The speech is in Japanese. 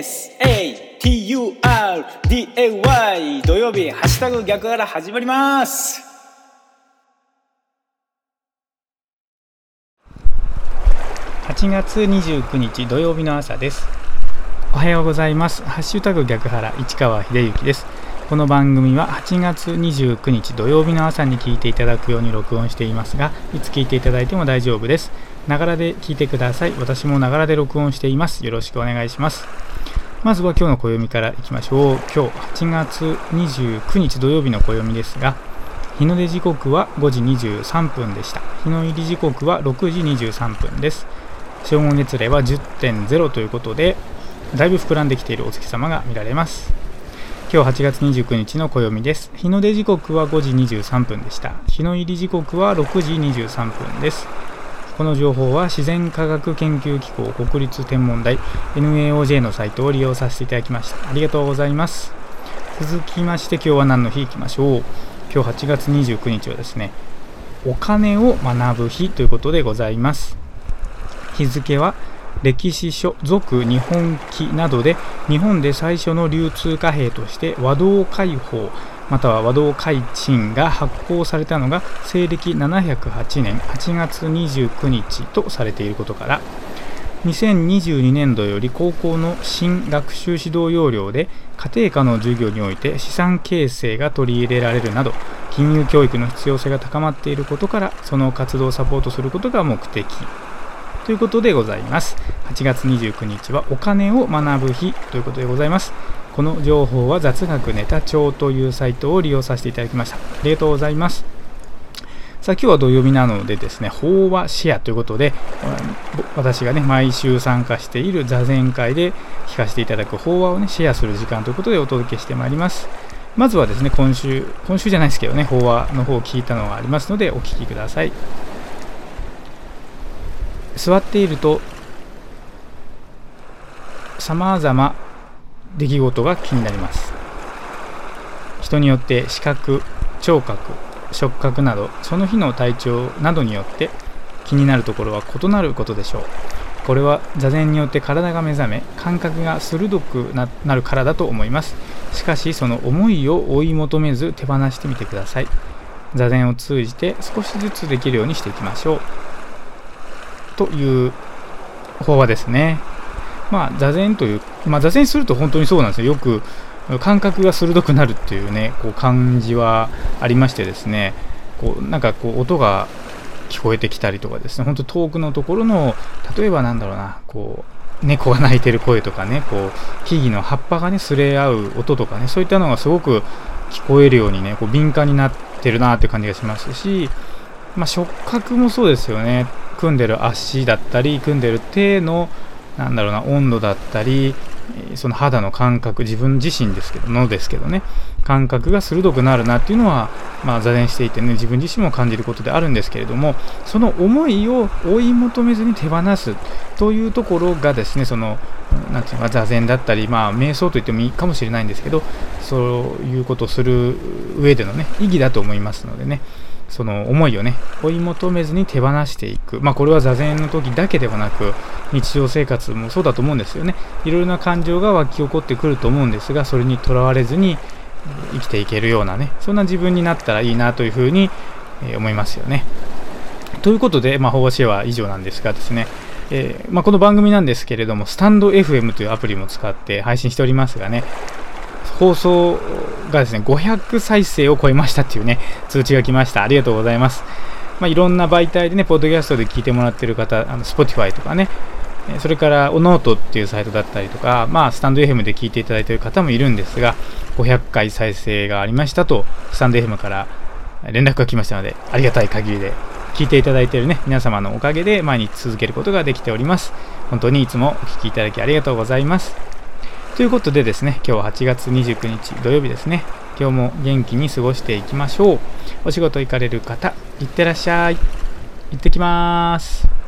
SATURDAY 土曜日ハッシュタグ逆から始まります。8月29日土曜日の朝です。おはようございます。ハッシュタグ逆原市川秀幸です。この番組は8月29日土曜日の朝に聞いていただくように録音していますがいつ聞いていただいても大丈夫です。ながらで聞いてください。私もながらで録音しています。よろしくお願いします。まずは今日の暦からいきましょう。今日8月29日土曜日の暦ですが日の出時刻は5時23分でした。日の入り時刻は6時23分です。正午熱齢は10.0ということでだいぶ膨らんできているお月様が見られます。今日8月29日の暦です。日の出時刻は5時23分でした。日の入り時刻は6時23分です。この情報は自然科学研究機構国立天文台 NAOJ のサイトを利用させていただきました。ありがとうございます。続きまして今日は何の日いきましょう。今日8月29日はですねお金を学ぶ日ということでございます。日付は歴史書俗日本記などで日本で最初の流通貨幣として和道開放または和道開鎮が発行されたのが西暦708年8月29日とされていることから2022年度より高校の新学習指導要領で家庭科の授業において資産形成が取り入れられるなど金融教育の必要性が高まっていることからその活動をサポートすることが目的。ということでございます。8月29日はお金を学ぶ日ということでございます。この情報は雑学ネタ帳というサイトを利用させていただきました。ありがとうございます。さあ今日は土曜日なのでですね、法話シェアということで、私がね、毎週参加している座禅会で聞かせていただく法話をね、シェアする時間ということでお届けしてまいります。まずはですね、今週、今週じゃないですけどね、法話の方を聞いたのがありますので、お聞きください。座っているとさまざま出来事が気になります。人によって視覚聴覚触覚などその日の体調などによって気になるところは異なることでしょう。これは座禅によって体が目覚め感覚が鋭くなるからだと思います。しかしその思いを追い求めず手放してみてください。座禅を通じて少しずつできるようにしていきましょう。という法話ですね。まあ、座禅という、まあ、座禅すると本当にそうなんですよ。よく感覚が鋭くなるっていうね、こう感じはありましてですね、こうなんかこう音が聞こえてきたりとかですね、本当遠くのところの、例えばなんだろうな、こう、猫が鳴いてる声とかね、こう、木々の葉っぱがね、すれ合う音とかね、そういったのがすごく聞こえるようにね、こう敏感になってるなって感じがしますし、まあ、触覚もそうですよね。組んでる足だったり組んでる手のなんだろうな温度だったりその肌の感覚自分自身ですけどのですけどね感覚が鋭くなるなっていうのは、まあ、座禅していてね自分自身も感じることであるんですけれどもその思いを追い求めずに手放すというところがですねそのなんていうか座禅だったり、まあ、瞑想と言ってもいいかもしれないんですけどそういうことをする上でのね意義だと思いますのでねその思いをね追い求めずに手放していく、まあ、これは座禅の時だけではなく日常生活もそうだと思うんですよね。いろいろな感情が湧き起こってくると思うんですがそれにとらわれずに生きていけるようなねそんな自分になったらいいなというふうに思いますよね。ということで、まあ、法話シェアは以上なんですがですねえー、まあ、この番組なんですけれども、スタンド FM というアプリも使って配信しておりますがね、放送がですね、500再生を超えましたっていうね、通知が来ました。ありがとうございます。まあ、いろんな媒体でね、ポッドキャストで聞いてもらってる方、あの Spotify とかね、それから、おノートっていうサイトだったりとか、まあ、スタンド FM で聞いていただいている方もいるんですが、500回再生がありましたと、スタンド FM から連絡が来ましたので、ありがたい限りで、聞いていただいているね、皆様のおかげで毎日続けることができております。本当にいつもお聴きいただきありがとうございます。ということでですね、今日は8月29日土曜日ですね。今日も元気に過ごしていきましょう。お仕事行かれる方、いってらっしゃい。行ってきます。